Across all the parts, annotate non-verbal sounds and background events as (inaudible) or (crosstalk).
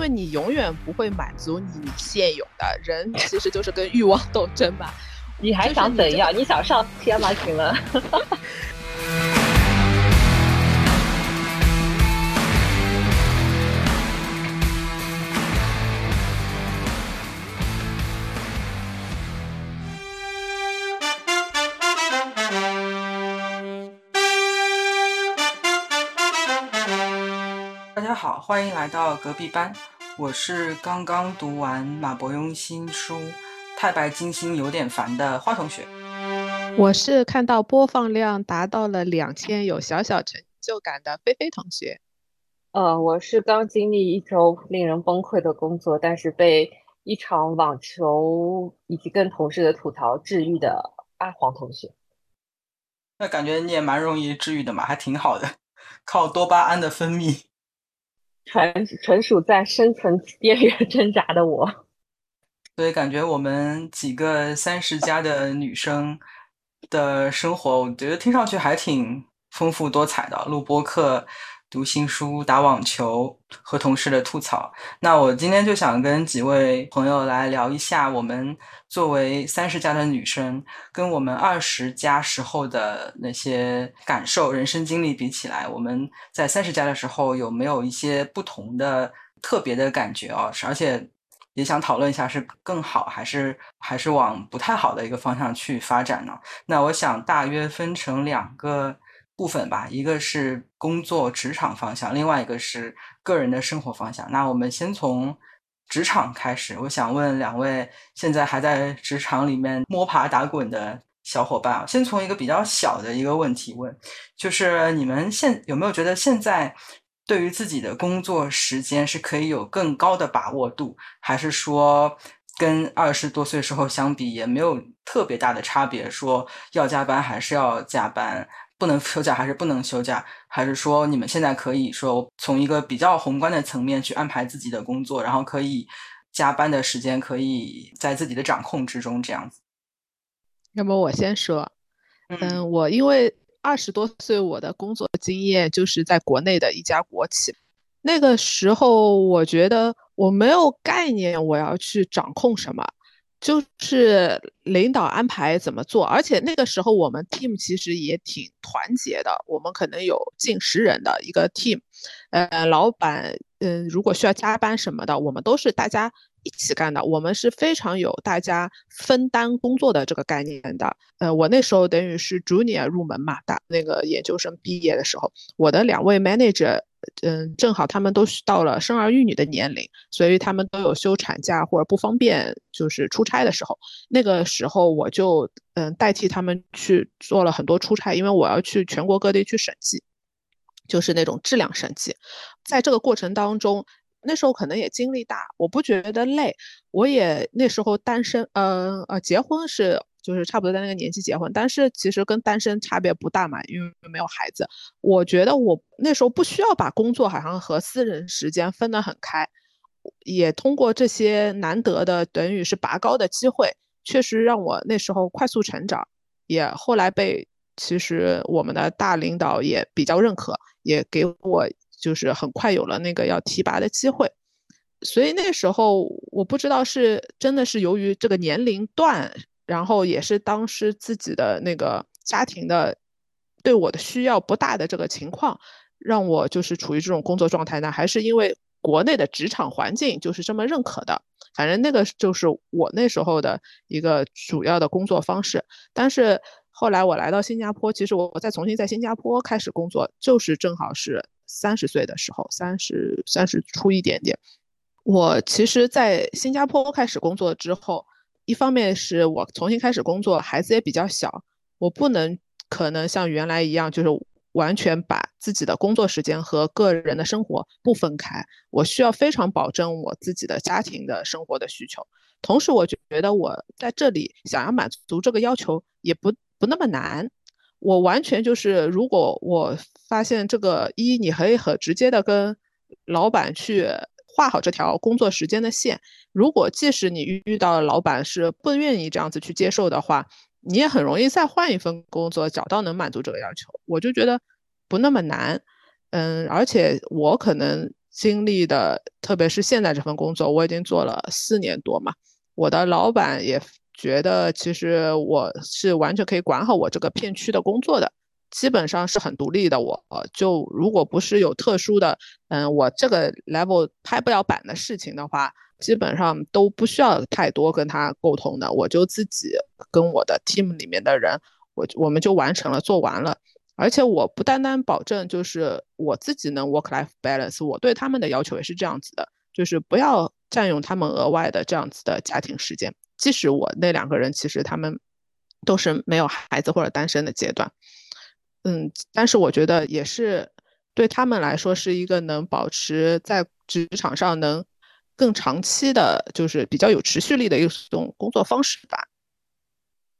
因为你永远不会满足你现有的人，其实就是跟欲望斗争吧。你还想怎样？你想上天吗行了？(laughs) 欢迎来到隔壁班。我是刚刚读完马伯庸新书《太白金星有点烦》的花同学。我是看到播放量达到了两千，有小小成就感的菲菲同学。呃，我是刚经历一周令人崩溃的工作，但是被一场网球以及跟同事的吐槽治愈的阿黄同学。那感觉你也蛮容易治愈的嘛，还挺好的，靠多巴胺的分泌。纯纯属在生存边缘 (laughs) 挣扎的我，所以感觉我们几个三十加的女生的生活，我觉得听上去还挺丰富多彩的。录播课。读新书、打网球和同事的吐槽。那我今天就想跟几位朋友来聊一下，我们作为三十加的女生，跟我们二十加时候的那些感受、人生经历比起来，我们在三十加的时候有没有一些不同的、特别的感觉啊？而且也想讨论一下，是更好还是还是往不太好的一个方向去发展呢？那我想大约分成两个。部分吧，一个是工作职场方向，另外一个是个人的生活方向。那我们先从职场开始。我想问两位现在还在职场里面摸爬打滚的小伙伴啊，先从一个比较小的一个问题问，就是你们现有没有觉得现在对于自己的工作时间是可以有更高的把握度，还是说跟二十多岁时候相比也没有特别大的差别？说要加班还是要加班？不能休假还是不能休假？还是说你们现在可以说从一个比较宏观的层面去安排自己的工作，然后可以加班的时间可以在自己的掌控之中这样子？要么我先说，嗯，我因为二十多岁，我的工作经验就是在国内的一家国企，那个时候我觉得我没有概念我要去掌控什么。就是领导安排怎么做，而且那个时候我们 team 其实也挺团结的，我们可能有近十人的一个 team，呃，老板，嗯，如果需要加班什么的，我们都是大家一起干的，我们是非常有大家分担工作的这个概念的。呃，我那时候等于是 junior 入门嘛，大那个研究生毕业的时候，我的两位 manager。嗯，正好他们都是到了生儿育女的年龄，所以他们都有休产假或者不方便就是出差的时候。那个时候我就嗯代替他们去做了很多出差，因为我要去全国各地去审计，就是那种质量审计。在这个过程当中，那时候可能也精力大，我不觉得累。我也那时候单身，呃呃，结婚是。就是差不多在那个年纪结婚，但是其实跟单身差别不大嘛，因为没有孩子。我觉得我那时候不需要把工作好像和私人时间分得很开，也通过这些难得的等于是拔高的机会，确实让我那时候快速成长，也后来被其实我们的大领导也比较认可，也给我就是很快有了那个要提拔的机会。所以那时候我不知道是真的是由于这个年龄段。然后也是当时自己的那个家庭的对我的需要不大的这个情况，让我就是处于这种工作状态呢，还是因为国内的职场环境就是这么认可的。反正那个就是我那时候的一个主要的工作方式。但是后来我来到新加坡，其实我我再重新在新加坡开始工作，就是正好是三十岁的时候，三十三十出一点点。我其实，在新加坡开始工作之后。一方面是我重新开始工作，孩子也比较小，我不能可能像原来一样，就是完全把自己的工作时间和个人的生活不分开。我需要非常保证我自己的家庭的生活的需求。同时，我觉得我在这里想要满足这个要求也不不那么难。我完全就是，如果我发现这个一，你可以很直接的跟老板去。画好这条工作时间的线。如果即使你遇到老板是不愿意这样子去接受的话，你也很容易再换一份工作，找到能满足这个要求。我就觉得不那么难，嗯，而且我可能经历的，特别是现在这份工作，我已经做了四年多嘛。我的老板也觉得，其实我是完全可以管好我这个片区的工作的，基本上是很独立的。我就如果不是有特殊的，嗯，我这个 level 拍不了板的事情的话，基本上都不需要太多跟他沟通的。我就自己跟我的 team 里面的人，我我们就完成了，做完了。而且我不单单保证就是我自己能 work life balance，我对他们的要求也是这样子的，就是不要占用他们额外的这样子的家庭时间。即使我那两个人其实他们都是没有孩子或者单身的阶段，嗯，但是我觉得也是对他们来说是一个能保持在职场上能更长期的，就是比较有持续力的一种工作方式吧。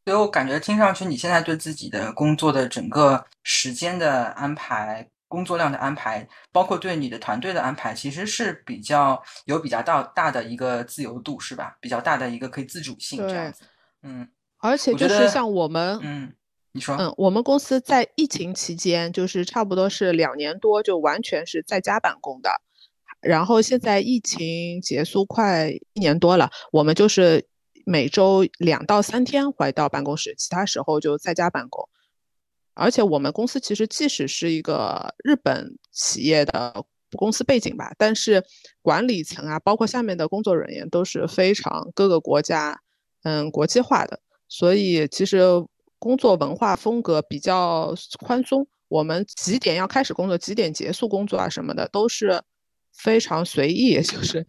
所以我感觉听上去，你现在对自己的工作的整个时间的安排、工作量的安排，包括对你的团队的安排，其实是比较有比较大大的一个自由度，是吧？比较大的一个可以自主性这样子。嗯，而且就是像我们，嗯，你说，嗯，我们公司在疫情期间，就是差不多是两年多，就完全是在家办公的。然后现在疫情结束快一年多了，我们就是。每周两到三天回到办公室，其他时候就在家办公。而且我们公司其实即使是一个日本企业的公司背景吧，但是管理层啊，包括下面的工作人员都是非常各个国家，嗯，国际化的。所以其实工作文化风格比较宽松。我们几点要开始工作，几点结束工作啊什么的都是。非常随意，(laughs) 就是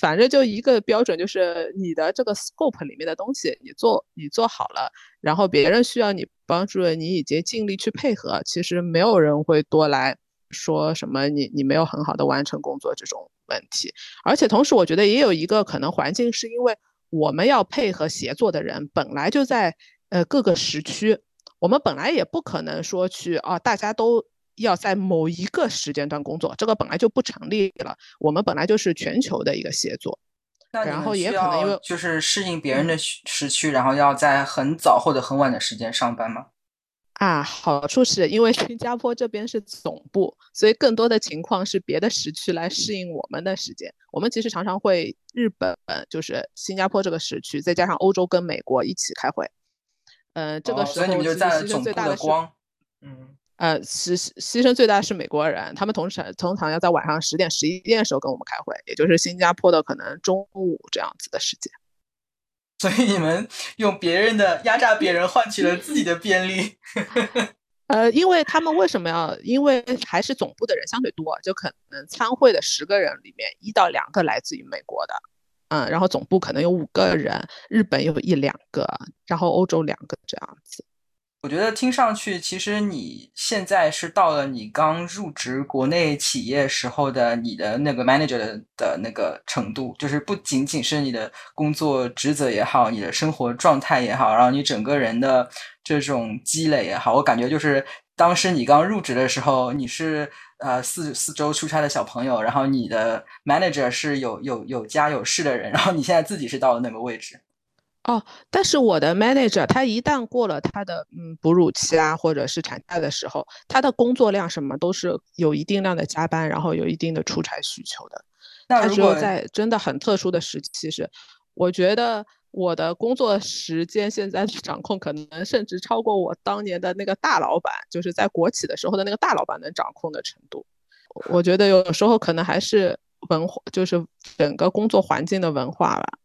反正就一个标准，就是你的这个 scope 里面的东西，你做你做好了，然后别人需要你帮助，你已经尽力去配合，其实没有人会多来说什么你你没有很好的完成工作这种问题。而且同时，我觉得也有一个可能环境，是因为我们要配合协作的人本来就在呃各个时区，我们本来也不可能说去啊大家都。要在某一个时间段工作，这个本来就不成立了。我们本来就是全球的一个协作，然后也可能因为就是适应别人的时区，然后要在很早或者很晚的时间上班吗？啊，好处是因为新加坡这边是总部，所以更多的情况是别的时区来适应我们的时间。我们其实常常会日本就是新加坡这个时区，再加上欧洲跟美国一起开会。呃，这个时候所以你们就在总部的光，嗯。呃，牺牺牲最大的是美国人，他们通常通常要在晚上十点、十一点的时候跟我们开会，也就是新加坡的可能中午这样子的时间。所以你们用别人的压榨别人换取了自己的便利。(laughs) 呃，因为他们为什么要？因为还是总部的人相对多，就可能参会的十个人里面一到两个来自于美国的，嗯，然后总部可能有五个人，日本有一两个，然后欧洲两个这样子。我觉得听上去，其实你现在是到了你刚入职国内企业时候的你的那个 manager 的那个程度，就是不仅仅是你的工作职责也好，你的生活状态也好，然后你整个人的这种积累也好，我感觉就是当时你刚入职的时候，你是呃四四周出差的小朋友，然后你的 manager 是有有有家有室的人，然后你现在自己是到了那个位置。哦，但是我的 manager 他一旦过了他的嗯哺乳期啊，或者是产假的时候，他的工作量什么都是有一定量的加班，然后有一定的出差需求的。那如果在真的很特殊的时期，是我觉得我的工作时间现在掌控可能甚至超过我当年的那个大老板，就是在国企的时候的那个大老板能掌控的程度。我觉得有时候可能还是文化，就是整个工作环境的文化吧。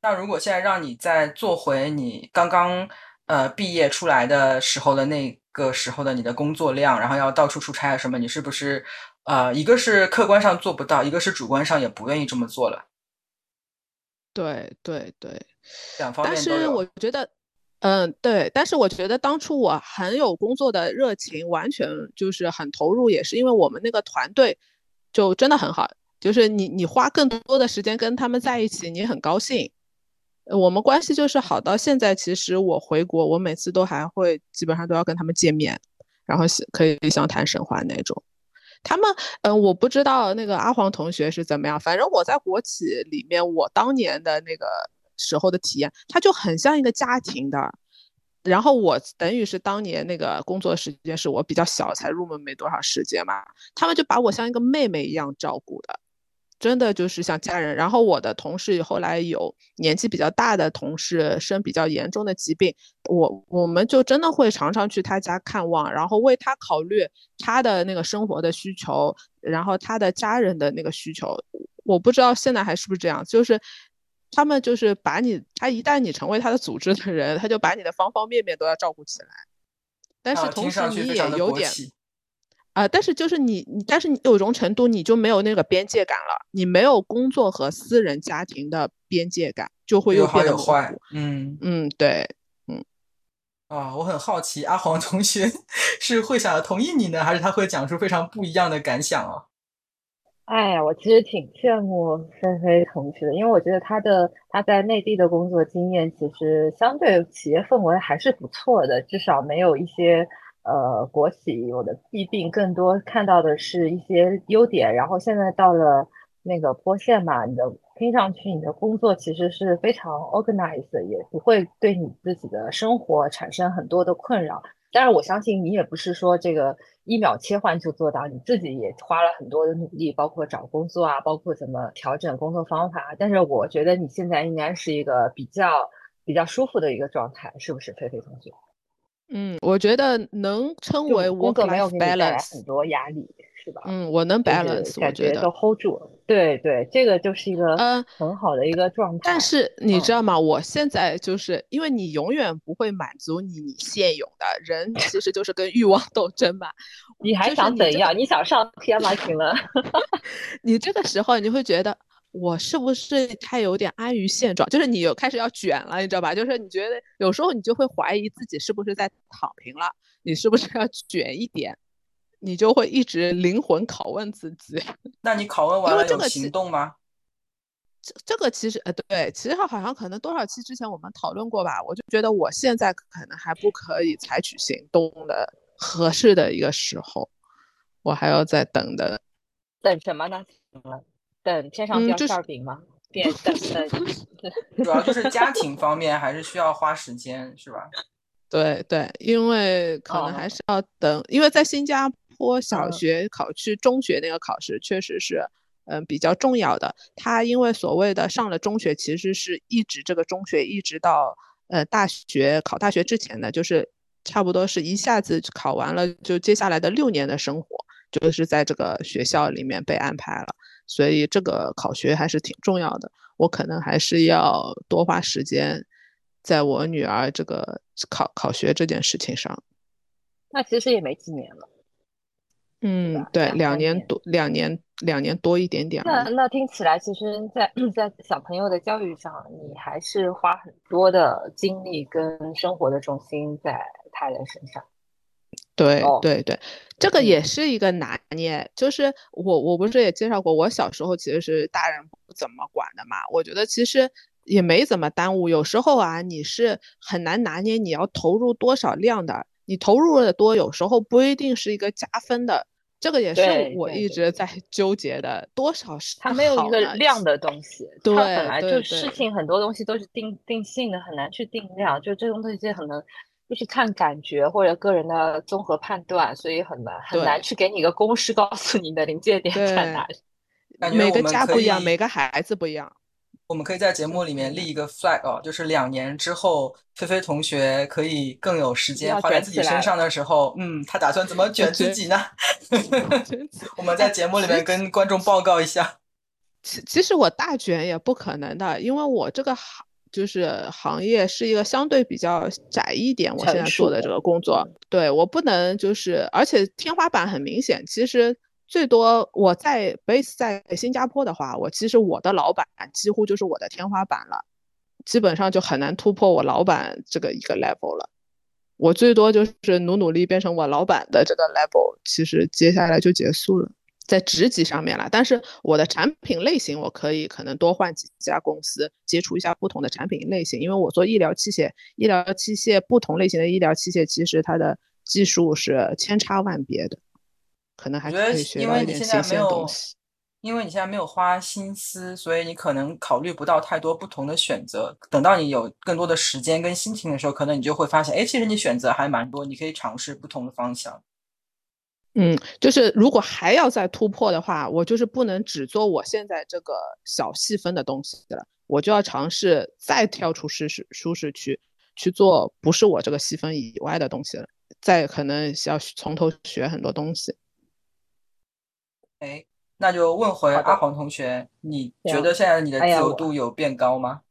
那如果现在让你再做回你刚刚呃毕业出来的时候的那个时候的你的工作量，然后要到处出差啊什么，你是不是呃一个是客观上做不到，一个是主观上也不愿意这么做了？对对对，两方面但是我觉得，嗯，对，但是我觉得当初我很有工作的热情，完全就是很投入，也是因为我们那个团队就真的很好，就是你你花更多的时间跟他们在一起，你很高兴。我们关系就是好到现在。其实我回国，我每次都还会基本上都要跟他们见面，然后可以像谈神话那种。他们，嗯，我不知道那个阿黄同学是怎么样。反正我在国企里面，我当年的那个时候的体验，他就很像一个家庭的。然后我等于是当年那个工作时间是我比较小，才入门没多少时间嘛，他们就把我像一个妹妹一样照顾的。真的就是像家人，然后我的同事后来有年纪比较大的同事生比较严重的疾病，我我们就真的会常常去他家看望，然后为他考虑他的那个生活的需求，然后他的家人的那个需求。我不知道现在还是不是这样，就是他们就是把你，他一旦你成为他的组织的人，他就把你的方方面面都要照顾起来。但是同时你也有点。啊，但是就是你，你，但是你有一种程度，你就没有那个边界感了，你没有工作和私人家庭的边界感，就会又变得坏。嗯嗯，对，嗯。啊，我很好奇，阿黄同学是会想要同意你呢，还是他会讲出非常不一样的感想啊？哎呀，我其实挺羡慕菲菲同学的，因为我觉得他的他在内地的工作经验，其实相对企业氛围还是不错的，至少没有一些。呃，国企有的弊病更多，看到的是一些优点。然后现在到了那个坡线嘛，你的听上去你的工作其实是非常 organized，也不会对你自己的生活产生很多的困扰。但是我相信你也不是说这个一秒切换就做到，你自己也花了很多的努力，包括找工作啊，包括怎么调整工作方法。但是我觉得你现在应该是一个比较比较舒服的一个状态，是不是，菲菲同学？嗯，我觉得能称为 work-life balance 很多压力，是吧？嗯，我能 balance，我觉都 hold 住。对对，这个就是一个嗯很好的一个状态。但是你知道吗？我现在就是因为你永远不会满足你你现有的人，其实就是跟欲望斗争嘛。你还想怎样？你想上天吗？请问？(laughs) 你这个时候你会觉得。我是不是太有点安于现状？就是你有开始要卷了，你知道吧？就是你觉得有时候你就会怀疑自己是不是在躺平了，你是不是要卷一点？你就会一直灵魂拷问自己。(laughs) 那你拷问完了有行动吗？这这个其实呃对，其实好像可能多少期之前我们讨论过吧？我就觉得我现在可能还不可以采取行动的合适的一个时候，我还要再等的。等什么呢？等天上掉馅饼吗？变等等，(laughs) (laughs) 主要就是家庭方面还是需要花时间，是吧？对对，因为可能还是要等，因为在新加坡小学考去中学那个考试确实是嗯比较重要的。他因为所谓的上了中学，其实是一直这个中学一直到呃大学考大学之前的，就是差不多是一下子考完了，就接下来的六年的生活就是在这个学校里面被安排了。所以这个考学还是挺重要的，我可能还是要多花时间，在我女儿这个考考学这件事情上。那其实也没几年了。嗯，对，两年多，两年两年多一点点。那那听起来，其实，在在小朋友的教育上，你还是花很多的精力跟生活的重心在他人身上。对对对，这个也是一个拿捏。就是我我不是也介绍过，我小时候其实是大人不怎么管的嘛。我觉得其实也没怎么耽误。有时候啊，你是很难拿捏你要投入多少量的。你投入的多，有时候不一定是一个加分的。这个也是我一直在纠结的。多少是它没有一个量的东西，它本来就事情很多东西都是定定性的，很难去定量。就这种东西很难。就是看感觉或者个人的综合判断，所以很难很难去给你一个公式，告诉你的临界点在哪里。(laughs) 每个家不一样，每个孩子不一样。我们可以在节目里面立一个 flag 哦，就是两年之后，菲菲同学可以更有时间花在自己身上的时候，嗯，他打算怎么 (laughs) 卷自己呢？(laughs) 我们在节目里面跟观众报告一下。其其实我大卷也不可能的，因为我这个行。就是行业是一个相对比较窄一点，我现在做的这个工作，对我不能就是，而且天花板很明显。其实最多我在 base 在新加坡的话，我其实我的老板几乎就是我的天花板了，基本上就很难突破我老板这个一个 level 了。我最多就是努努力变成我老板的这个 level，其实接下来就结束了。在职级上面了，但是我的产品类型我可以可能多换几家公司，接触一下不同的产品类型。因为我做医疗器械，医疗器械不同类型的医疗器械，其实它的技术是千差万别的，可能还可以学到一点新鲜东西。因为你现在没有花心思，所以你可能考虑不到太多不同的选择。等到你有更多的时间跟心情的时候，可能你就会发现，哎，其实你选择还蛮多，你可以尝试不同的方向。嗯，就是如果还要再突破的话，我就是不能只做我现在这个小细分的东西了，我就要尝试再跳出舒适舒适区，去做不是我这个细分以外的东西了，再可能要从头学很多东西。哎。那就问回阿黄同学，你觉得现在你的自由度有变高吗？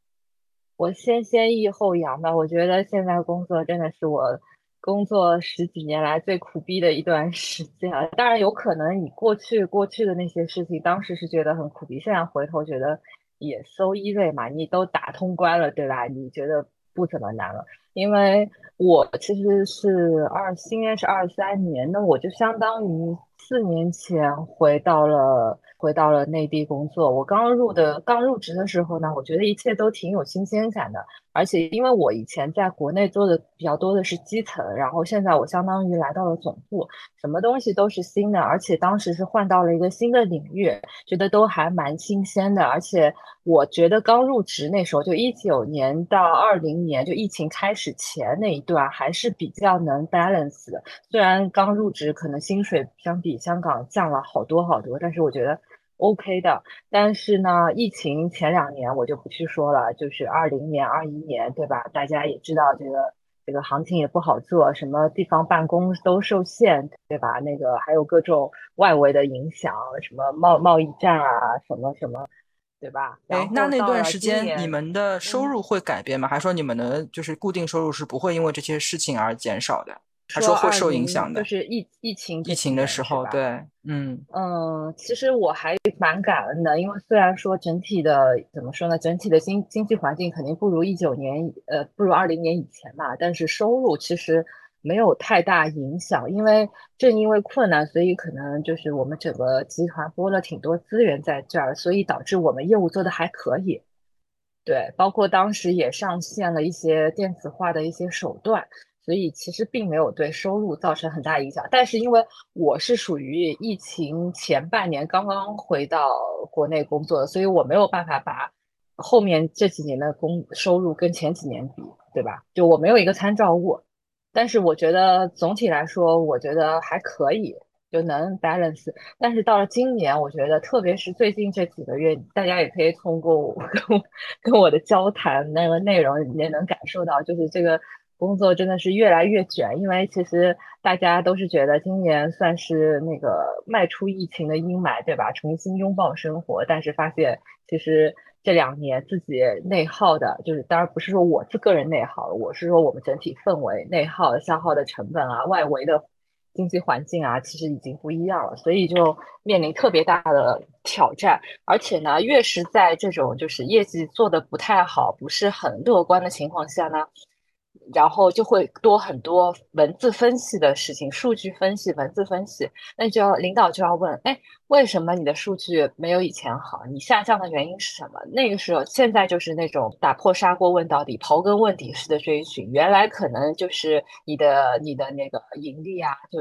我先先抑后扬吧。我觉得现在工作真的是我工作十几年来最苦逼的一段时间了。当然，有可能你过去过去的那些事情，当时是觉得很苦逼，现在回头觉得也 so easy 嘛，你都打通关了，对吧？你觉得不怎么难了。因为我其实是二，今年是二三年，那我就相当于。四年前回到了回到了内地工作。我刚入的刚入职的时候呢，我觉得一切都挺有新鲜感的。而且因为我以前在国内做的比较多的是基层，然后现在我相当于来到了总部，什么东西都是新的。而且当时是换到了一个新的领域，觉得都还蛮新鲜的。而且我觉得刚入职那时候，就一九年到二零年，就疫情开始前那一段，还是比较能 balance 的。虽然刚入职可能薪水相比香港降了好多好多，但是我觉得 OK 的。但是呢，疫情前两年我就不去说了，就是二零年、二一年，对吧？大家也知道这个这个行情也不好做，什么地方办公都受限，对吧？那个还有各种外围的影响，什么贸贸易战啊，什么什么，对吧？哎，那那段时间你们的收入会改变吗？还是说你们的就是固定收入是不会因为这些事情而减少的？他说会受影响的，就是疫疫情疫情的时候，对，嗯嗯，其实我还蛮感恩的，因为虽然说整体的怎么说呢，整体的经经济环境肯定不如一九年，呃，不如二零年以前嘛，但是收入其实没有太大影响，因为正因为困难，所以可能就是我们整个集团拨了挺多资源在这儿，所以导致我们业务做的还可以，对，包括当时也上线了一些电子化的一些手段。所以其实并没有对收入造成很大影响，但是因为我是属于疫情前半年刚刚回到国内工作的，所以我没有办法把后面这几年的工收入跟前几年比，对吧？就我没有一个参照物。但是我觉得总体来说，我觉得还可以，就能 balance。但是到了今年，我觉得特别是最近这几个月，大家也可以通过我 (laughs) 跟我跟我的交谈那个内容也能感受到，就是这个。工作真的是越来越卷，因为其实大家都是觉得今年算是那个迈出疫情的阴霾，对吧？重新拥抱生活，但是发现其实这两年自己内耗的，就是当然不是说我是个人内耗，我是说我们整体氛围内耗消耗的成本啊，外围的经济环境啊，其实已经不一样了，所以就面临特别大的挑战。而且呢，越是在这种就是业绩做的不太好、不是很乐观的情况下呢。然后就会多很多文字分析的事情，数据分析、文字分析，那就要领导就要问，哎，为什么你的数据没有以前好？你下降的原因是什么？那个时候，现在就是那种打破砂锅问到底、刨根问底式的追寻。原来可能就是你的、你的那个盈利啊，就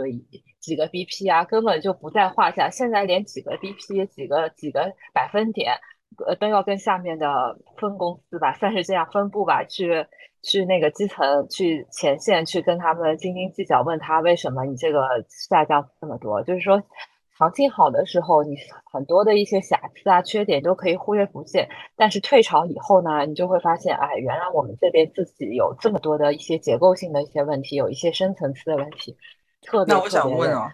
几个 BP 啊，根本就不在话下。现在连几个 BP、几个几个百分点，呃，都要跟下面的分公司吧，算是这样分部吧去。去那个基层，去前线，去跟他们斤斤计较，问他为什么你这个下降这么多？就是说，行情好的时候，你很多的一些瑕疵啊、缺点都可以忽略不计。但是退潮以后呢，你就会发现，哎，原来我们这边自己有这么多的一些结构性的一些问题，有一些深层次的问题。特别那我想问啊。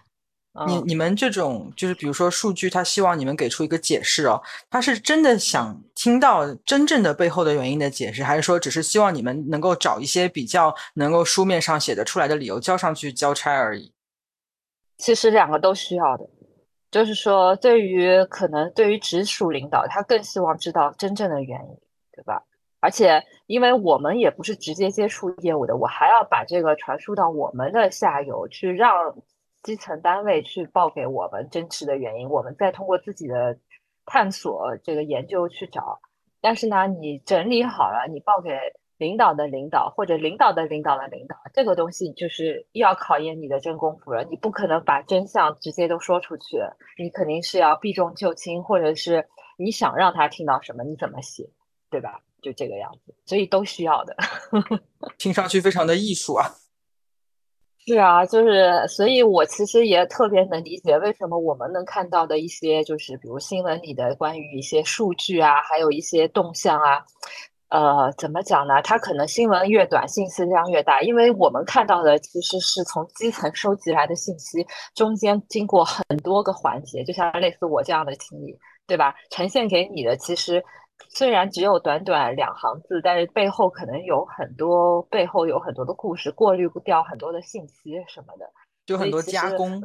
你你们这种就是比如说数据，他希望你们给出一个解释哦，他是真的想听到真正的背后的原因的解释，还是说只是希望你们能够找一些比较能够书面上写得出来的理由交上去交差而已？其实两个都需要的，就是说对于可能对于直属领导，他更希望知道真正的原因，对吧？而且因为我们也不是直接接触业务的，我还要把这个传输到我们的下游去让。基层单位去报给我们真实的原因，我们再通过自己的探索这个研究去找。但是呢，你整理好了，你报给领导的领导或者领导的领导的领导，这个东西就是要考验你的真功夫了。你不可能把真相直接都说出去，你肯定是要避重就轻，或者是你想让他听到什么，你怎么写，对吧？就这个样子，所以都需要的。(laughs) 听上去非常的艺术啊。是啊，就是，所以我其实也特别能理解为什么我们能看到的一些，就是比如新闻里的关于一些数据啊，还有一些动向啊，呃，怎么讲呢？它可能新闻越短，信息量越大，因为我们看到的其实是从基层收集来的信息，中间经过很多个环节，就像类似我这样的经历，对吧？呈现给你的其实。虽然只有短短两行字，但是背后可能有很多，背后有很多的故事，过滤不掉很多的信息什么的，就很多加工。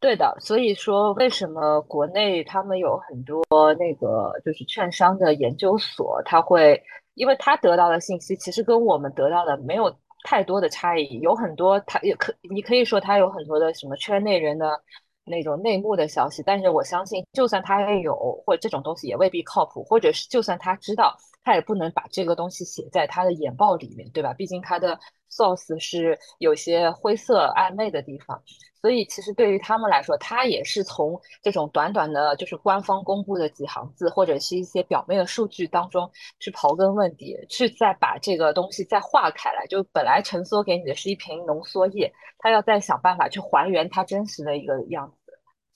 对的，所以说为什么国内他们有很多那个就是券商的研究所，他会，因为他得到的信息其实跟我们得到的没有太多的差异，有很多他也可，你可以说他有很多的什么圈内人的。那种内幕的消息，但是我相信，就算他也有，或者这种东西也未必靠谱，或者是就算他知道，他也不能把这个东西写在他的研报里面，对吧？毕竟他的 source 是有些灰色暧昧的地方，所以其实对于他们来说，他也是从这种短短的，就是官方公布的几行字，或者是一些表面的数据当中去刨根问底，去再把这个东西再化开来，就本来沉缩给你的是一瓶浓缩液，他要再想办法去还原它真实的一个样子。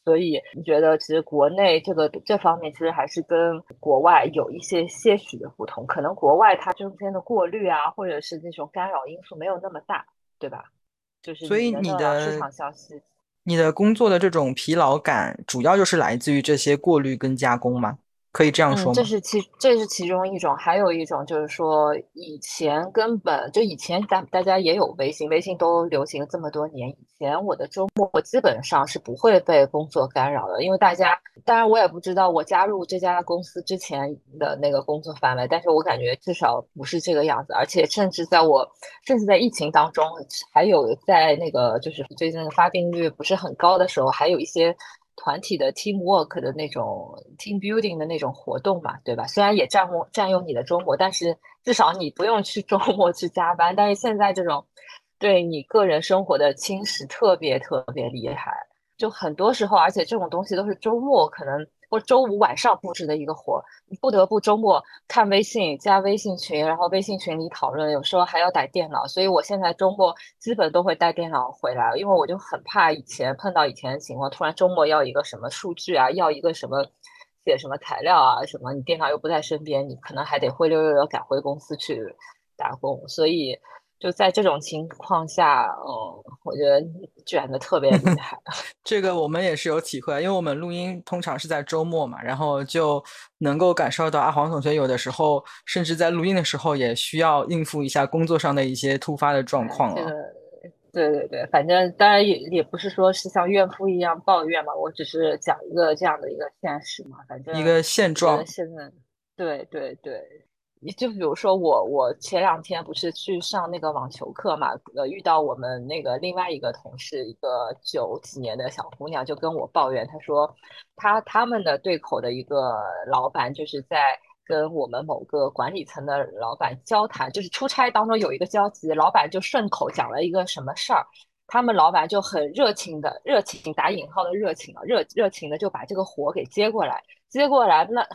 所以你觉得，其实国内这个这方面其实还是跟国外有一些些许的不同。可能国外它中间的过滤啊，或者是那种干扰因素没有那么大，对吧？就是所以你的市场消息，你的工作的这种疲劳感，主要就是来自于这些过滤跟加工吗？可以这样说吗？这是其这是其中一种，还有一种就是说，以前根本就以前大大家也有微信，微信都流行这么多年。以前我的周末基本上是不会被工作干扰的，因为大家当然我也不知道我加入这家公司之前的那个工作范围，但是我感觉至少不是这个样子。而且甚至在我甚至在疫情当中，还有在那个就是最近发病率不是很高的时候，还有一些。团体的 team work 的那种 team building 的那种活动嘛，对吧？虽然也占用占用你的周末，但是至少你不用去周末去加班。但是现在这种对你个人生活的侵蚀特别特别厉害，就很多时候，而且这种东西都是周末可能。或周五晚上布置的一个活，你不得不周末看微信、加微信群，然后微信群里讨论，有时候还要带电脑。所以我现在周末基本都会带电脑回来，因为我就很怕以前碰到以前的情况，突然周末要一个什么数据啊，要一个什么写什么材料啊，什么你电脑又不在身边，你可能还得灰溜溜的赶回公司去打工，所以。就在这种情况下，哦，我觉得卷的特别厉 (laughs) 害。(laughs) 这个我们也是有体会，因为我们录音通常是在周末嘛，然后就能够感受到阿黄同学有的时候，甚至在录音的时候也需要应付一下工作上的一些突发的状况了。对对对，反正当然也也不是说是像怨妇一样抱怨嘛，我只是讲一个这样的一个现实嘛，反正一个现状。现在，对对对。你就比如说我，我前两天不是去上那个网球课嘛，呃，遇到我们那个另外一个同事，一个九几年的小姑娘，就跟我抱怨，她说，她他们的对口的一个老板，就是在跟我们某个管理层的老板交谈，就是出差当中有一个交集，老板就顺口讲了一个什么事儿，他们老板就很热情的，热情打引号的热情啊，热热情的就把这个活给接过来，接过来那。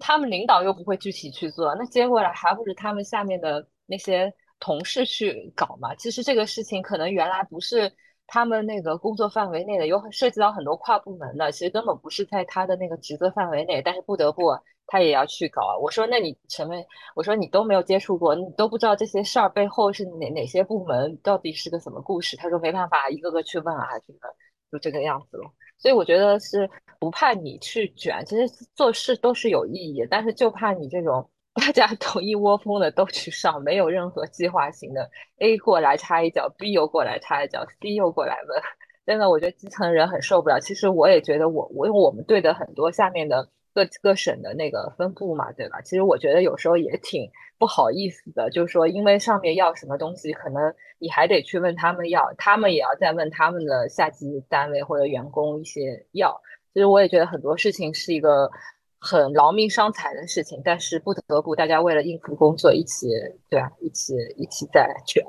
他们领导又不会具体去做，那接过来还不是他们下面的那些同事去搞嘛？其实这个事情可能原来不是他们那个工作范围内的，有涉及到很多跨部门的，其实根本不是在他的那个职责范围内，但是不得不他也要去搞。我说那你什么？我说你都没有接触过，你都不知道这些事儿背后是哪哪些部门，到底是个什么故事？他说没办法，一个个去问啊，这个就这个样子了。所以我觉得是不怕你去卷，其实做事都是有意义，但是就怕你这种 (laughs) 大家都一窝蜂的都去上，没有任何计划型的，A 过来插一脚，B 又过来插一脚，C 又过来问，(laughs) 真的我觉得基层人很受不了。其实我也觉得我我因为我们队的很多下面的。各各省的那个分布嘛，对吧？其实我觉得有时候也挺不好意思的，就是说，因为上面要什么东西，可能你还得去问他们要，他们也要再问他们的下级单位或者员工一些要。其实我也觉得很多事情是一个很劳民伤财的事情，但是不得不大家为了应付工作一起，对啊，一起一起在卷。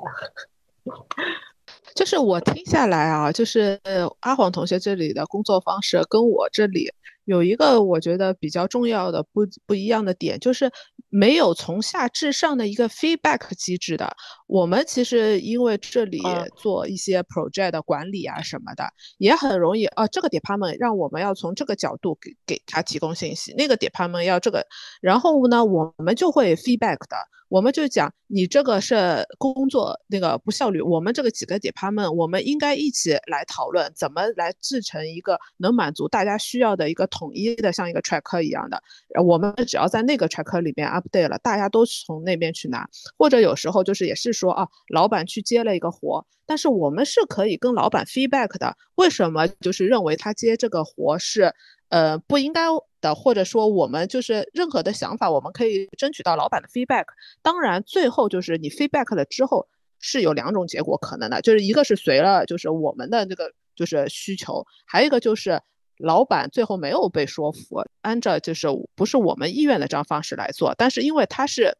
(laughs) 就是我听下来啊，就是阿黄同学这里的工作方式跟我这里。有一个我觉得比较重要的不不一样的点，就是没有从下至上的一个 feedback 机制的。我们其实因为这里做一些 project 的管理啊什么的，也很容易啊。这个 department 让我们要从这个角度给给他提供信息，那个 department 要这个，然后呢，我们就会 feedback 的。我们就讲你这个是工作那个不效率，我们这个几个 department 我们应该一起来讨论怎么来制成一个能满足大家需要的一个。统一的像一个 tracker 一样的，我们只要在那个 tracker 里边 update 了，大家都从那边去拿，或者有时候就是也是说说啊，老板去接了一个活，但是我们是可以跟老板 feedback 的，为什么就是认为他接这个活是呃不应该的，或者说我们就是任何的想法，我们可以争取到老板的 feedback。当然最后就是你 feedback 了之后是有两种结果可能的，就是一个是随了就是我们的这个就是需求，还有一个就是。老板最后没有被说服，按照就是不是我们意愿的这样方式来做，但是因为他是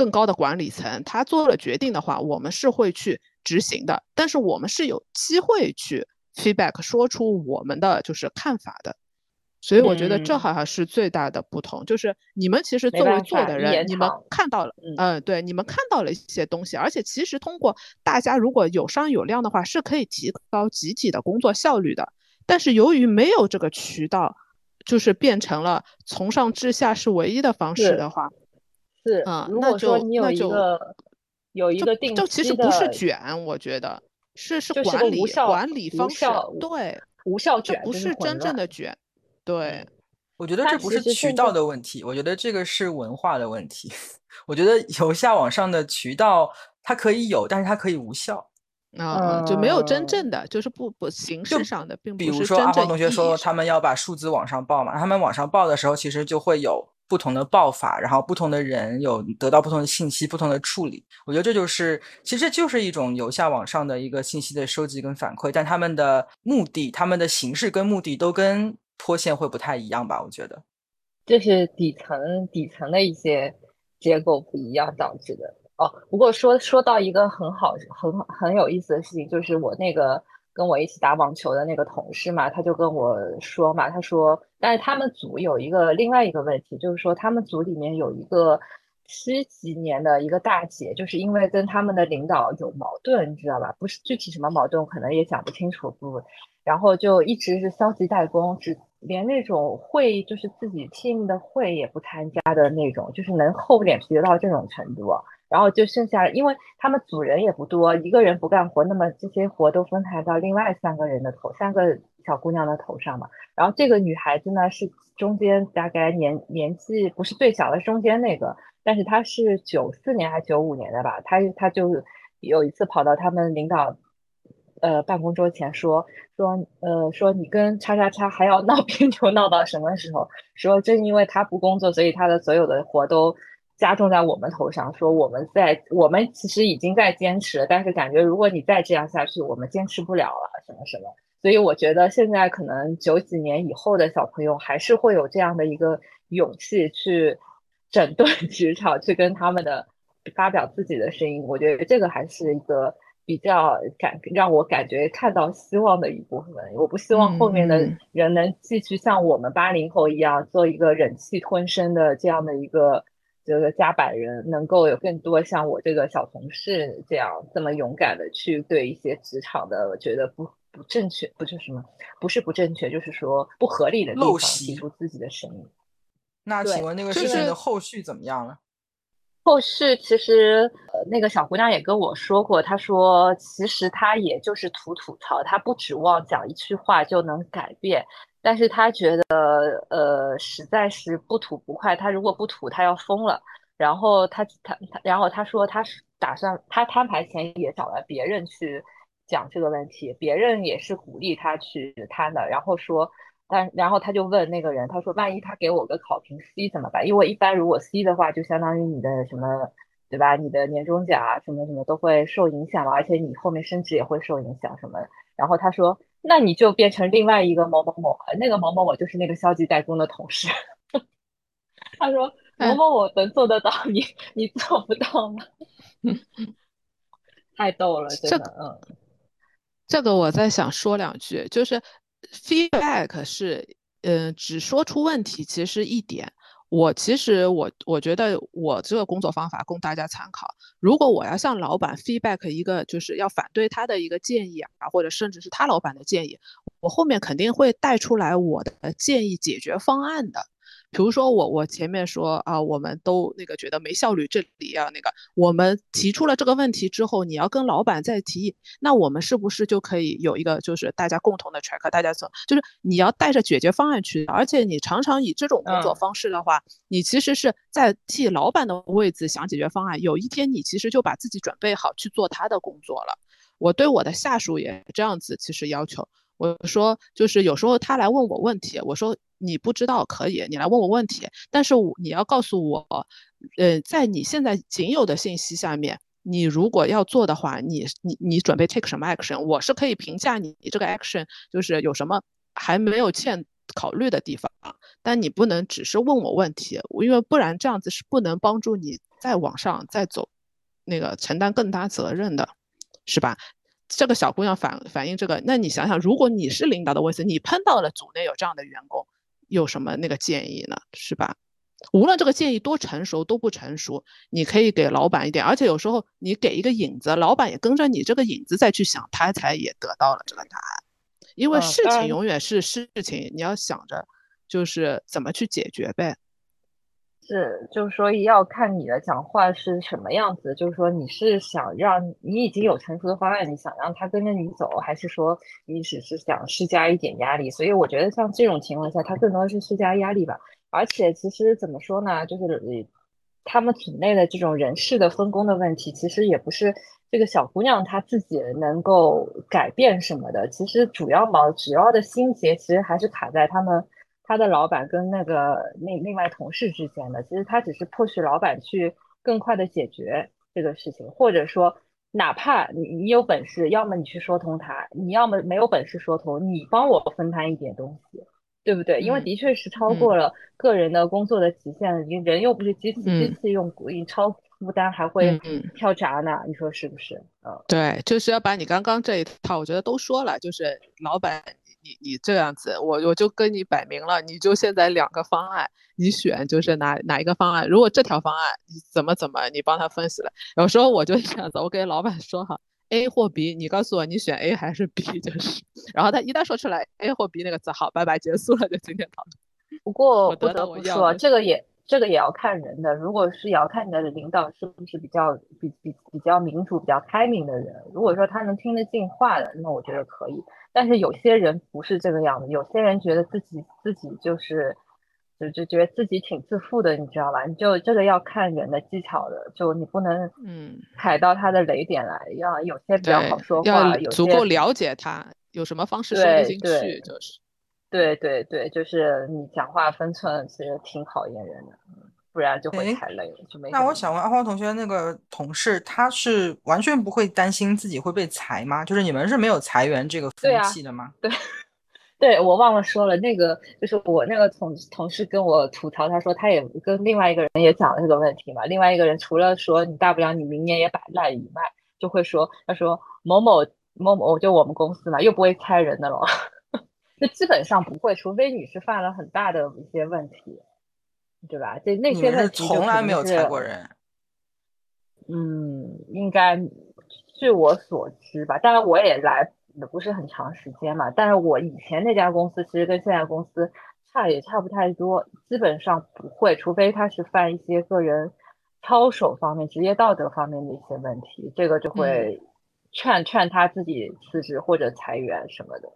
更高的管理层，他做了决定的话，我们是会去执行的，但是我们是有机会去 feedback 说出我们的就是看法的，所以我觉得这好像是最大的不同，就是你们其实作为做的人，你们看到了，嗯，对，你们看到了一些东西，而且其实通过大家如果有商有量的话，是可以提高集体的工作效率的。但是由于没有这个渠道，就是变成了从上至下是唯一的方式的话，是啊，如果说你有一个有一个定，就其实不是卷，我觉得是是管理管理方式，对，无效卷不是真正的卷，对，我觉得这不是渠道的问题，我觉得这个是文化的问题。(laughs) 我觉得由下往上的渠道它可以有，但是它可以无效。啊，就没有真正的，就是不不形式上的，并不是比如说阿黄同学说他们要把数字往上报嘛，他们往上报的时候，其实就会有不同的报法，然后不同的人有得到不同的信息，不同的处理。我觉得这就是其实就是一种由下往上的一个信息的收集跟反馈，但他们的目的、他们的形式跟目的都跟脱线会不太一样吧？我觉得这是底层底层的一些结构不一样导致的。哦，不过说说到一个很好、很很有意思的事情，就是我那个跟我一起打网球的那个同事嘛，他就跟我说嘛，他说，但是他们组有一个另外一个问题，就是说他们组里面有一个七几年的一个大姐，就是因为跟他们的领导有矛盾，你知道吧？不是具体什么矛盾，可能也讲不清楚，不，然后就一直是消极怠工，只连那种会就是自己 team 的会也不参加的那种，就是能厚脸皮到这种程度。然后就剩下，因为他们组人也不多，一个人不干活，那么这些活都分派到另外三个人的头，三个小姑娘的头上嘛。然后这个女孩子呢是中间大概年年纪不是最小的，中间那个，但是她是九四年还是九五年的吧？她她就有一次跑到他们领导呃办公桌前说说呃说你跟叉叉叉还要 (laughs) 闹别扭闹到什么时候？说正因为她不工作，所以她的所有的活都。加重在我们头上，说我们在我们其实已经在坚持了，但是感觉如果你再这样下去，我们坚持不了了，什么什么。所以我觉得现在可能九几年以后的小朋友还是会有这样的一个勇气去整顿 (laughs) 职场，去跟他们的发表自己的声音。我觉得这个还是一个比较感让我感觉看到希望的一部分。我不希望后面的人能继续像我们八零后一样做一个忍气吞声的这样的一个。这个加百人能够有更多像我这个小同事这样这么勇敢的去对一些职场的我觉得不不正确，不是什么，不是不正确，就是说不合理的地方提出自己的声音。那请问那个事情的后续怎么样了？后续其实呃那个小姑娘也跟我说过，她说其实她也就是吐吐槽，她不指望讲一句话就能改变。但是他觉得，呃，实在是不吐不快。他如果不吐，他要疯了。然后他他他，然后他说他是打算，他摊牌前也找了别人去讲这个问题，别人也是鼓励他去摊的。然后说，但然后他就问那个人，他说万一他给我个考评 C 怎么办？因为一般如果 C 的话，就相当于你的什么，对吧？你的年终奖啊什么什么都会受影响了，而且你后面升职也会受影响什么。然后他说。那你就变成另外一个某某某，那个某某某就是那个消极怠工的同事。(laughs) 他说某某某能做得到，你你做不到吗？(laughs) 太逗了，真的，嗯。这个我再想说两句，就是 feedback 是，嗯，只说出问题其实一点。我其实我我觉得我这个工作方法供大家参考。如果我要向老板 feedback 一个就是要反对他的一个建议啊，或者甚至是他老板的建议，我后面肯定会带出来我的建议解决方案的。比如说我我前面说啊，我们都那个觉得没效率，这里要那个，我们提出了这个问题之后，你要跟老板再提议，那我们是不是就可以有一个就是大家共同的 track，大家走，就是你要带着解决方案去，而且你常常以这种工作方式的话，你其实是在替老板的位置想解决方案，有一天你其实就把自己准备好去做他的工作了。我对我的下属也这样子，其实要求。我说，就是有时候他来问我问题，我说你不知道可以，你来问我问题，但是你要告诉我，呃，在你现在仅有的信息下面，你如果要做的话，你你你准备 take 什么 action？我是可以评价你这个 action，就是有什么还没有欠考虑的地方，但你不能只是问我问题，因为不然这样子是不能帮助你再往上再走，那个承担更大责任的，是吧？这个小姑娘反反映这个，那你想想，如果你是领导的位置，你碰到了组内有这样的员工，有什么那个建议呢？是吧？无论这个建议多成熟都不成熟，你可以给老板一点，而且有时候你给一个引子，老板也跟着你这个引子再去想，他才也得到了这个答案。因为事情永远是事情，你要想着就是怎么去解决呗。是，就是说要看你的讲话是什么样子。就是说你是想让你已经有成熟的方案，你想让他跟着你走，还是说你只是想施加一点压力？所以我觉得像这种情况下，他更多的是施加压力吧。而且其实怎么说呢，就是他们组内的这种人事的分工的问题，其实也不是这个小姑娘她自己能够改变什么的。其实主要矛主要的心结，其实还是卡在他们。他的老板跟那个那另外同事之间的，其实他只是迫使老板去更快的解决这个事情，或者说，哪怕你你有本事，要么你去说通他，你要么没有本事说通，你帮我分摊一点东西，对不对？因为的确是超过了个人的工作的极限，你人又不是机器，机器用你超负担还会跳闸呢，你说是不是？嗯，对，就是要把你刚刚这一套，我觉得都说了，就是老板。你你这样子，我我就跟你摆明了，你就现在两个方案，你选就是哪哪一个方案。如果这条方案你怎么怎么，你帮他分析了。有时候我就这样子，我给老板说哈，A 或 B，你告诉我你选 A 还是 B 就是。然后他一旦说出来 A 或 B 那个字，好，拜拜，结束了，就今天讨论。不过不得不说，这个也这个也要看人的。如果是也要看你的领导是不是比较比比比较民主、比较开明的人。如果说他能听得进话的，那我觉得可以。但是有些人不是这个样子，有些人觉得自己自己就是，就就觉得自己挺自负的，你知道吧？你就这个要看人的技巧的，就你不能嗯踩到他的雷点来，要有些比较好说话，有足够了解他，有什么方式说得进去，就是，对对对，就是你讲话分寸其实挺考验人的。不然就会太累了，就没。那我想问阿花同学，那个同事他是完全不会担心自己会被裁吗？就是你们是没有裁员这个风气的吗？(laughs) 对，对我忘了说了，那个就是我那个同同事跟我吐槽，他说他也跟另外一个人也讲了这个问题嘛。另外一个人除了说你大不了你明年也摆烂以外，就会说他说某某某某就我们公司嘛，又不会裁人的了，就基本上不会，除非你是犯了很大的一些问题。对吧？这那些问题从来没有裁过人。嗯，应该据我所知吧。当然我也来也不是很长时间嘛。但是我以前那家公司其实跟现在公司差也差不太多，基本上不会，除非他是犯一些个人操守方面、职业道德方面的一些问题，这个就会劝劝他自己辞职或者裁员什么的。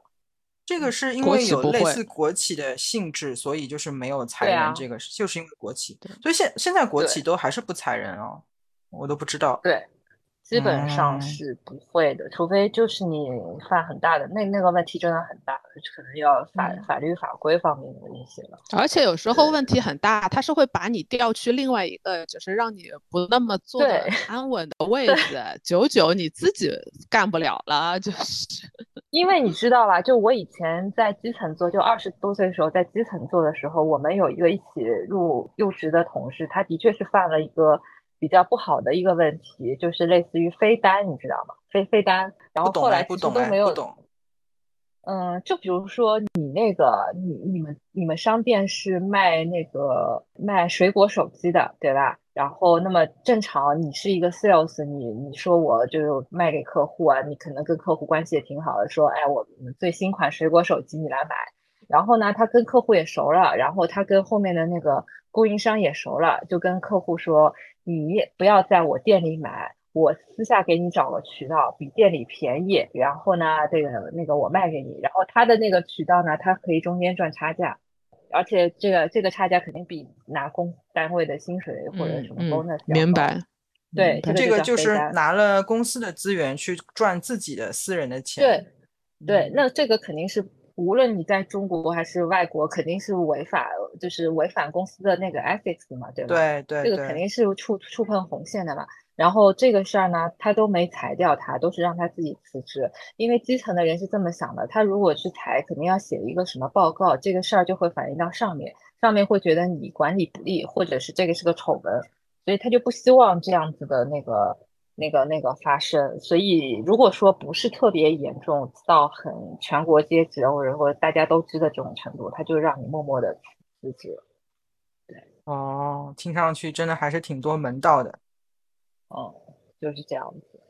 这个是因为有类似国企的性质，所以就是没有裁员。这个就是因为国企，所以现现在国企都还是不裁人哦，我都不知道。对，基本上是不会的，除非就是你犯很大的那那个问题真的很大，可能要法法律法规方面的一些了。而且有时候问题很大，他是会把你调去另外一个，就是让你不那么坐安稳的位置，久久你自己干不了了，就是。(laughs) 因为你知道吧，就我以前在基层做，就二十多岁的时候在基层做的时候，我们有一个一起入入职的同事，他的确是犯了一个比较不好的一个问题，就是类似于飞单，你知道吗？飞飞单，然后后来其实都没有。嗯，就比如说你那个，你你们你们商店是卖那个卖水果手机的，对吧？然后那么正常，你是一个 sales，你你说我就卖给客户啊，你可能跟客户关系也挺好的，说哎，我们最新款水果手机你来买。然后呢，他跟客户也熟了，然后他跟后面的那个供应商也熟了，就跟客户说，你不要在我店里买。我私下给你找个渠道，比店里便宜，然后呢，这个那个我卖给你，然后他的那个渠道呢，他可以中间赚差价，而且这个这个差价肯定比拿公单位的薪水或者什么 bonus 明白？对，这个就是拿了公司的资源去赚自己的私人的钱。对，对，那这个肯定是无论你在中国还是外国，肯定是违法，就是违反公司的那个 ethics 嘛，对吧？对对，这个肯定是触触碰红线的嘛。然后这个事儿呢，他都没裁掉他，都是让他自己辞职。因为基层的人是这么想的，他如果去裁，肯定要写一个什么报告，这个事儿就会反映到上面，上面会觉得你管理不力，或者是这个是个丑闻，所以他就不希望这样子的那个、那个、那个发生。所以如果说不是特别严重到很全国皆知或者说大家都知的这种程度，他就让你默默的辞职。对，哦，听上去真的还是挺多门道的。哦，就是这样子。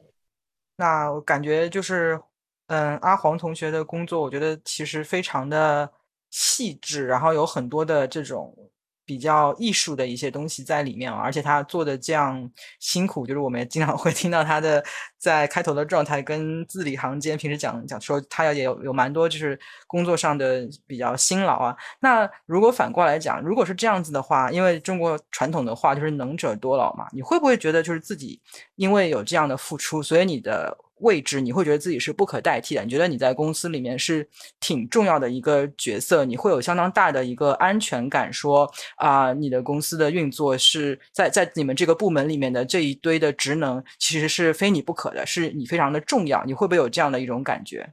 那我感觉就是，嗯，阿黄同学的工作，我觉得其实非常的细致，然后有很多的这种。比较艺术的一些东西在里面而且他做的这样辛苦，就是我们经常 (laughs) 会听到他的在开头的状态跟字里行间，平时讲讲说他也有有蛮多就是工作上的比较辛劳啊。那如果反过来讲，如果是这样子的话，因为中国传统的话就是能者多劳嘛，你会不会觉得就是自己因为有这样的付出，所以你的？位置你会觉得自己是不可代替的，你觉得你在公司里面是挺重要的一个角色，你会有相当大的一个安全感，说啊，你的公司的运作是在在你们这个部门里面的这一堆的职能其实是非你不可的，是你非常的重要，你会不会有这样的一种感觉？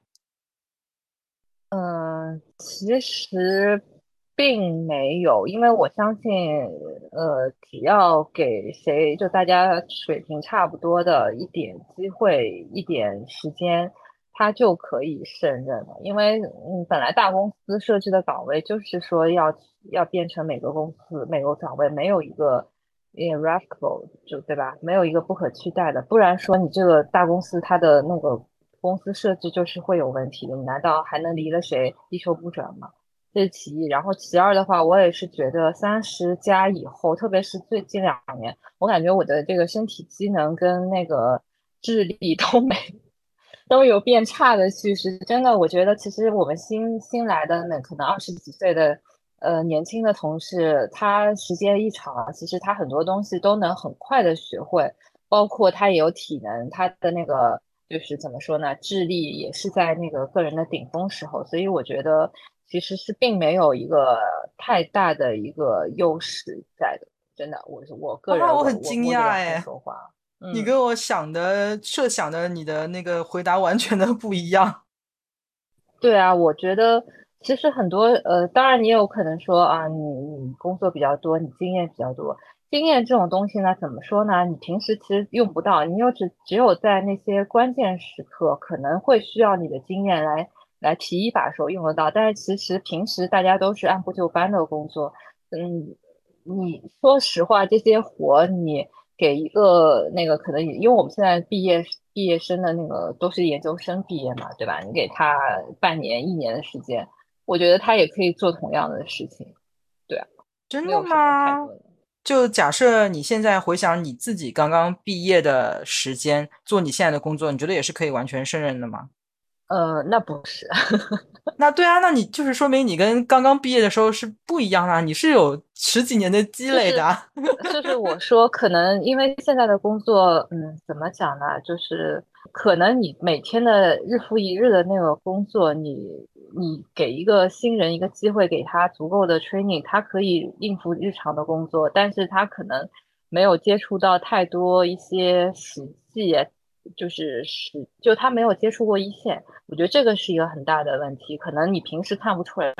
嗯，其实。并没有，因为我相信，呃，只要给谁就大家水平差不多的一点机会、一点时间，他就可以胜任了。因为，嗯，本来大公司设置的岗位就是说要要变成每个公司每个岗位没有一个 irrevocable，就对吧？没有一个不可取代的，不然说你这个大公司它的那个公司设置就是会有问题的。你难道还能离了谁地球不转吗？这是其一，然后其二的话，我也是觉得三十加以后，特别是最近两年，我感觉我的这个身体机能跟那个智力 (laughs) 都没都有变差的趋势。真的，我觉得其实我们新新来的那可能二十几岁的呃年轻的同事，他时间一长，其实他很多东西都能很快的学会，包括他也有体能，他的那个就是怎么说呢，智力也是在那个个人的顶峰时候，所以我觉得。其实是并没有一个太大的一个优势在的，真的，我是我个人，我很惊讶哎，说话，你跟我想的设想的你的那个回答完全的不一样。(laughs) 对啊，我觉得其实很多呃，当然你有可能说啊，你你工作比较多，你经验比较多，经验这种东西呢，怎么说呢？你平时其实用不到，你又只只有在那些关键时刻可能会需要你的经验来。来提一把手用得到，但是其实平时大家都是按部就班的工作。嗯，你说实话，这些活你给一个那个可能，因为我们现在毕业毕业生的那个都是研究生毕业嘛，对吧？你给他半年一年的时间，我觉得他也可以做同样的事情。对啊，真的吗？就假设你现在回想你自己刚刚毕业的时间，做你现在的工作，你觉得也是可以完全胜任的吗？呃，那不是，(laughs) 那对啊，那你就是说明你跟刚刚毕业的时候是不一样啊，你是有十几年的积累的。就是我说，可能因为现在的工作，嗯，怎么讲呢？就是可能你每天的日复一日的那个工作，你你给一个新人一个机会，给他足够的 training，他可以应付日常的工作，但是他可能没有接触到太多一些实际。就是是就他没有接触过一线，我觉得这个是一个很大的问题。可能你平时看不出来，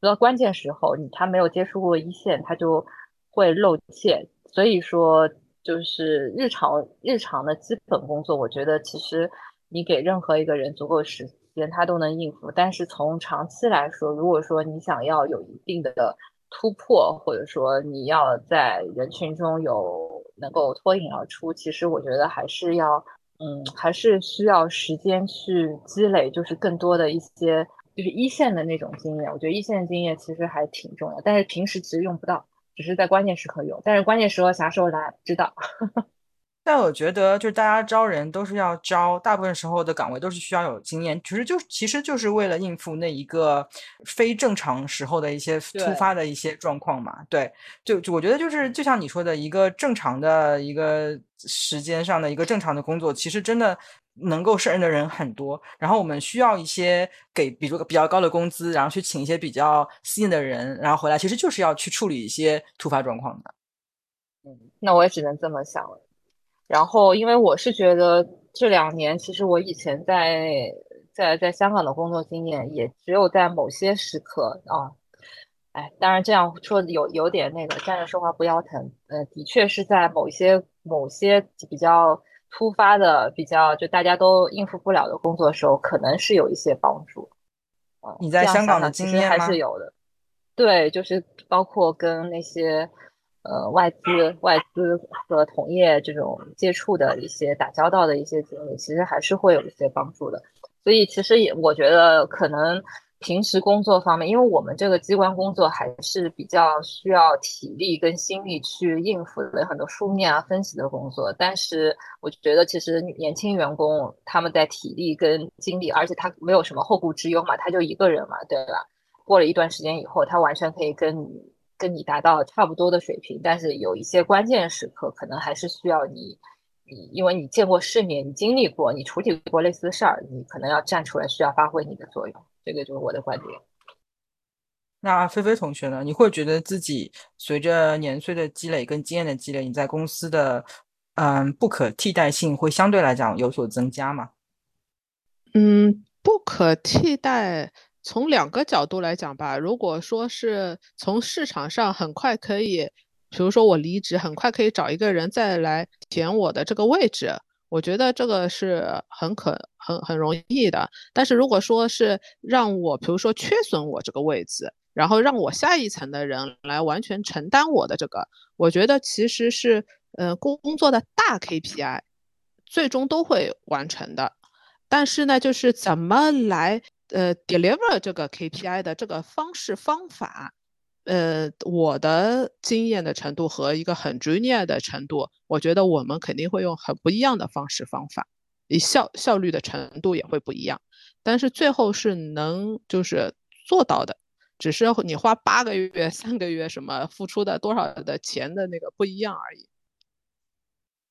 到关键时候你他没有接触过一线，他就会露怯。所以说，就是日常日常的基本工作，我觉得其实你给任何一个人足够时间，他都能应付。但是从长期来说，如果说你想要有一定的突破，或者说你要在人群中有能够脱颖而出，其实我觉得还是要。嗯，还是需要时间去积累，就是更多的一些，就是一线的那种经验。我觉得一线经验其实还挺重要，但是平时其实用不到，只是在关键时刻用。但是关键时候啥时候来，知道。(laughs) 但我觉得，就是大家招人都是要招，大部分时候的岗位都是需要有经验，其实就其实就是为了应付那一个非正常时候的一些突发的一些状况嘛。对，就就我觉得就是就像你说的一个正常的一个时间上的一个正常的工作，其实真的能够胜任的人很多。然后我们需要一些给，比如比较高的工资，然后去请一些比较吸引的人，然后回来，其实就是要去处理一些突发状况的。嗯，那我也只能这么想了。然后，因为我是觉得这两年，其实我以前在在在香港的工作经验，也只有在某些时刻啊，哎，当然这样说有有点那个站着说话不腰疼，呃，的确是在某些某些比较突发的、比较就大家都应付不了的工作时候，可能是有一些帮助。你在香港的经验还是有的，对，就是包括跟那些。呃，外资、外资和同业这种接触的一些打交道的一些经历，其实还是会有一些帮助的。所以，其实也我觉得，可能平时工作方面，因为我们这个机关工作还是比较需要体力跟心力去应付的很多书面啊、分析的工作。但是，我觉得其实年轻员工他们在体力跟精力，而且他没有什么后顾之忧嘛，他就一个人嘛，对吧？过了一段时间以后，他完全可以跟你。跟你达到差不多的水平，但是有一些关键时刻，可能还是需要你，你因为你见过世面，你经历过，你处理过类似的事儿，你可能要站出来，需要发挥你的作用。这个就是我的观点。那菲菲同学呢？你会觉得自己随着年岁的积累跟经验的积累，你在公司的嗯不可替代性会相对来讲有所增加吗？嗯，不可替代。从两个角度来讲吧，如果说是从市场上很快可以，比如说我离职，很快可以找一个人再来填我的这个位置，我觉得这个是很可很很容易的。但是如果说是让我，比如说缺损我这个位置，然后让我下一层的人来完全承担我的这个，我觉得其实是呃工作的大 KPI，最终都会完成的。但是呢，就是怎么来。呃，deliver 这个 KPI 的这个方式方法，呃，我的经验的程度和一个很 junior 的程度，我觉得我们肯定会用很不一样的方式方法，效效率的程度也会不一样。但是最后是能就是做到的，只是你花八个月、三个月什么付出的多少的钱的那个不一样而已。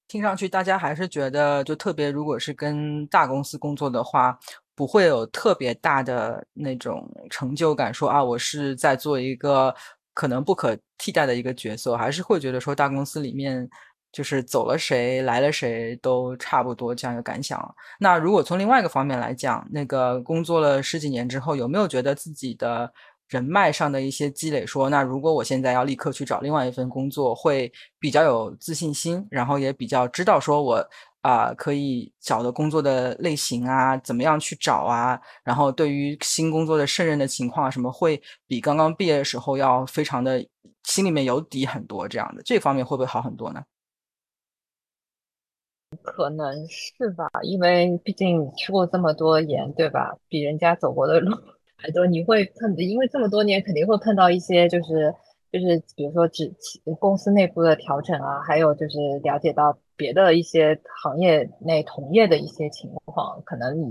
听上去大家还是觉得，就特别如果是跟大公司工作的话。不会有特别大的那种成就感，说啊，我是在做一个可能不可替代的一个角色，还是会觉得说大公司里面就是走了谁来了谁都差不多这样一个感想。那如果从另外一个方面来讲，那个工作了十几年之后，有没有觉得自己的人脉上的一些积累，说那如果我现在要立刻去找另外一份工作，会比较有自信心，然后也比较知道说我。啊，可以找的工作的类型啊，怎么样去找啊？然后对于新工作的胜任的情况，什么会比刚刚毕业的时候要非常的心里面有底很多这样的，这方面会不会好很多呢？可能是吧，因为毕竟吃过这么多盐，对吧？比人家走过的路 (laughs) 还多，你会碰，因为这么多年肯定会碰到一些就是就是比如说只公司内部的调整啊，还有就是了解到。别的一些行业内同业的一些情况，可能你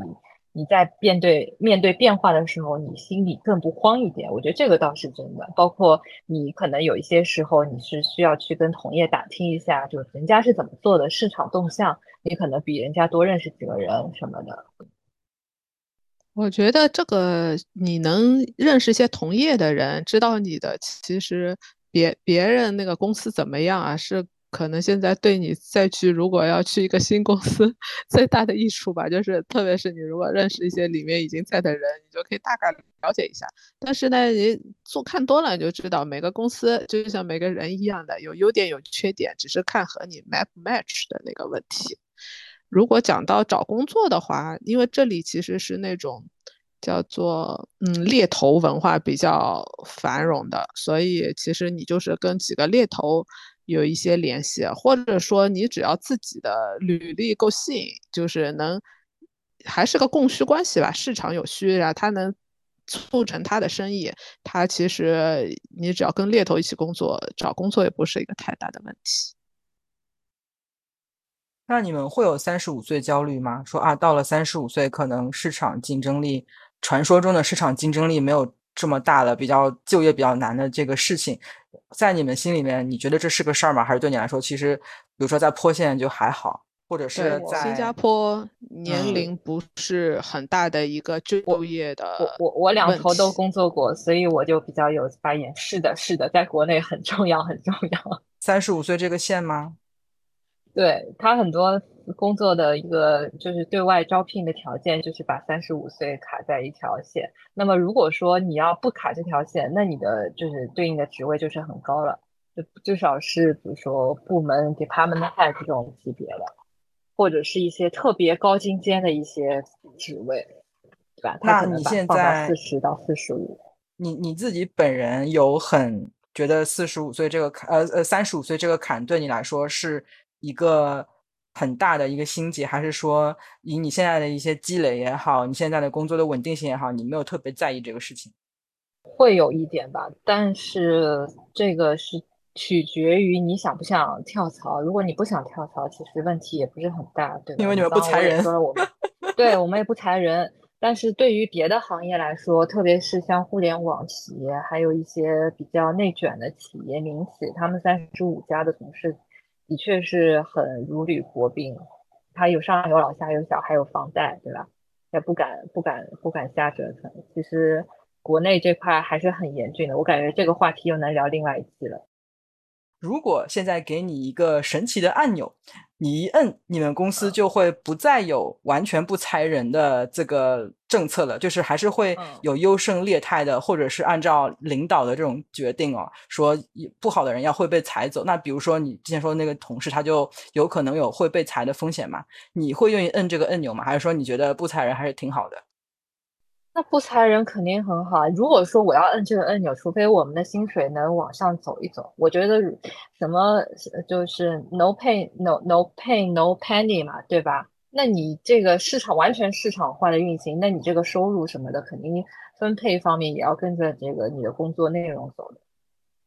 你在面对面对变化的时候，你心里更不慌一点。我觉得这个倒是真的。包括你可能有一些时候，你是需要去跟同业打听一下，就是人家是怎么做的，市场动向，你可能比人家多认识几个人什么的。我觉得这个你能认识一些同业的人，知道你的其实别别人那个公司怎么样啊，是。可能现在对你再去，如果要去一个新公司，最大的益处吧，就是特别是你如果认识一些里面已经在的人，你就可以大概了解一下。但是呢，你做看多了，你就知道每个公司就像每个人一样的，有优点有缺点，只是看和你 match match 的那个问题。如果讲到找工作的话，因为这里其实是那种叫做嗯猎头文化比较繁荣的，所以其实你就是跟几个猎头。有一些联系，或者说你只要自己的履历够吸引，就是能还是个供需关系吧，市场有需啊，他能促成他的生意，他其实你只要跟猎头一起工作，找工作也不是一个太大的问题。那你们会有三十五岁焦虑吗？说啊，到了三十五岁，可能市场竞争力，传说中的市场竞争力没有这么大了，比较就业比较难的这个事情。在你们心里面，你觉得这是个事儿吗？还是对你来说，其实，比如说在坡县就还好，或者是在新加坡，年龄不是很大的一个就业的。我我我两头都工作过，所以我就比较有发言。是的，是的，在国内很重要，很重要。三十五岁这个线吗？对他很多。工作的一个就是对外招聘的条件，就是把三十五岁卡在一条线。那么如果说你要不卡这条线，那你的就是对应的职位就是很高了，就至少是比如说部门 department head 这种级别的，或者是一些特别高精尖的一些职位，对吧？那你现在四十到四十五，你你自己本人有很觉得四十五岁这个坎，呃呃三十五岁这个坎对你来说是一个。很大的一个心结，还是说以你现在的一些积累也好，你现在的工作的稳定性也好，你没有特别在意这个事情？会有一点吧，但是这个是取决于你想不想跳槽。如果你不想跳槽，其实问题也不是很大，对吧？因为你们不裁人。我们，(laughs) 对我们也不裁人。但是对于别的行业来说，特别是像互联网企业，还有一些比较内卷的企业、民企，他们三十五家的同事。的确是很如履薄冰，他有上有老下有小还有房贷，对吧？也不敢不敢不敢瞎折腾。其实国内这块还是很严峻的，我感觉这个话题又能聊另外一期了。如果现在给你一个神奇的按钮，你一摁，你们公司就会不再有完全不裁人的这个政策了，就是还是会有优胜劣汰的，或者是按照领导的这种决定哦，说不好的人要会被裁走。那比如说你之前说的那个同事，他就有可能有会被裁的风险嘛？你会愿意摁这个按钮吗？还是说你觉得不裁人还是挺好的？那不裁人肯定很好。如果说我要摁这个按钮，除非我们的薪水能往上走一走，我觉得什么就是 no pay no no pay no penny 嘛，对吧？那你这个市场完全市场化的运行，那你这个收入什么的，肯定分配方面也要跟着这个你的工作内容走的。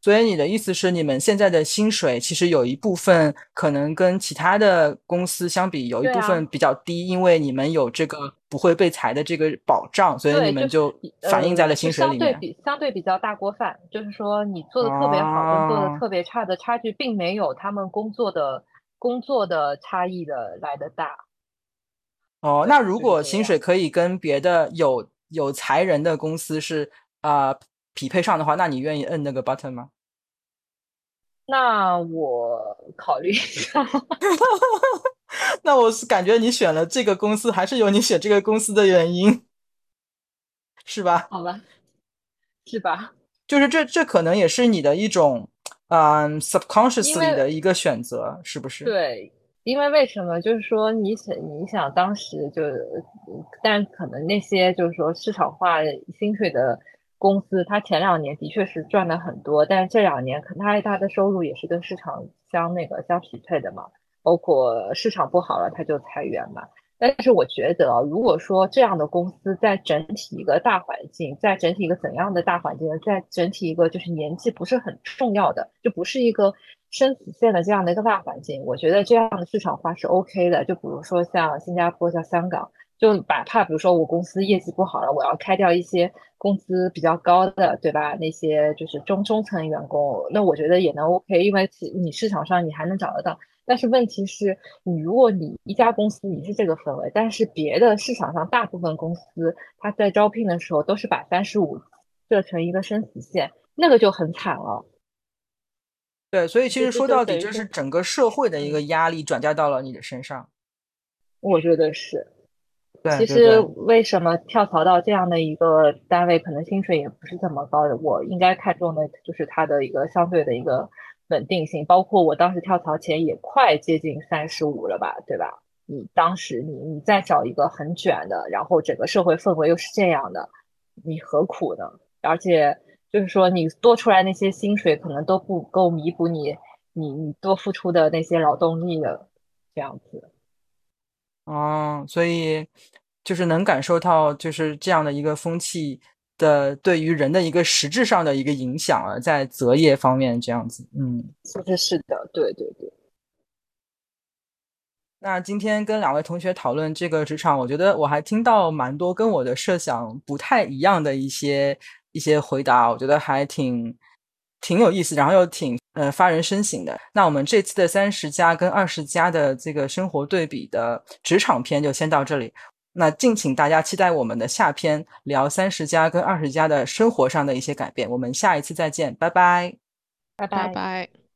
所以你的意思是，你们现在的薪水其实有一部分可能跟其他的公司相比，有一部分比较低，因为你们有这个不会被裁的这个保障，所以你们就反映在了薪水里面。相对比相对比较大锅饭，就是说你做的特别好跟做的特别差的差距，并没有他们工作的工作的差异的来的大。哦，那如果薪水可以跟别的有有裁人的公司是啊？匹配上的话，那你愿意摁那个 button 吗？那我考虑一下。(laughs) 那我是感觉你选了这个公司，还是有你选这个公司的原因，是吧？好吧，是吧？就是这，这可能也是你的一种，嗯，subconsciously 的一个选择，是不是？对，因为为什么？就是说，你想，你想当时就，但可能那些就是说市场化薪水的。公司它前两年的确是赚的很多，但是这两年可能它它的收入也是跟市场相那个相匹配的嘛，包括市场不好了，它就裁员嘛。但是我觉得，如果说这样的公司在整体一个大环境，在整体一个怎样的大环境，在整体一个就是年纪不是很重要的，就不是一个生死线的这样的一个大环境，我觉得这样的市场化是 OK 的。就比如说像新加坡、像香港。就哪怕比如说我公司业绩不好了，我要开掉一些工资比较高的，对吧？那些就是中中层员工，那我觉得也能 OK，因为你市场上你还能找得到。但是问题是你如果你一家公司你是这个氛围，但是别的市场上大部分公司他在招聘的时候都是把三十五设成一个生死线，那个就很惨了。对，所以其实说到底，就是整个社会的一个压力转嫁到了你的身上。我觉得是。对，其实为什么跳槽到这样的一个单位，可能薪水也不是这么高的？我应该看重的就是它的一个相对的一个稳定性。包括我当时跳槽前也快接近三十五了吧，对吧？你当时你你再找一个很卷的，然后整个社会氛围又是这样的，你何苦呢？而且就是说，你多出来那些薪水可能都不够弥补你你你多付出的那些劳动力的，这样子。哦，所以就是能感受到就是这样的一个风气的对于人的一个实质上的一个影响啊，在择业方面这样子，嗯，其实是的，对对对。那今天跟两位同学讨论这个职场，我觉得我还听到蛮多跟我的设想不太一样的一些一些回答，我觉得还挺挺有意思，然后又挺。呃，发人深省的。那我们这次的三十加跟二十加的这个生活对比的职场篇就先到这里。那敬请大家期待我们的下篇，聊三十加跟二十加的生活上的一些改变。我们下一次再见，拜拜，拜拜拜。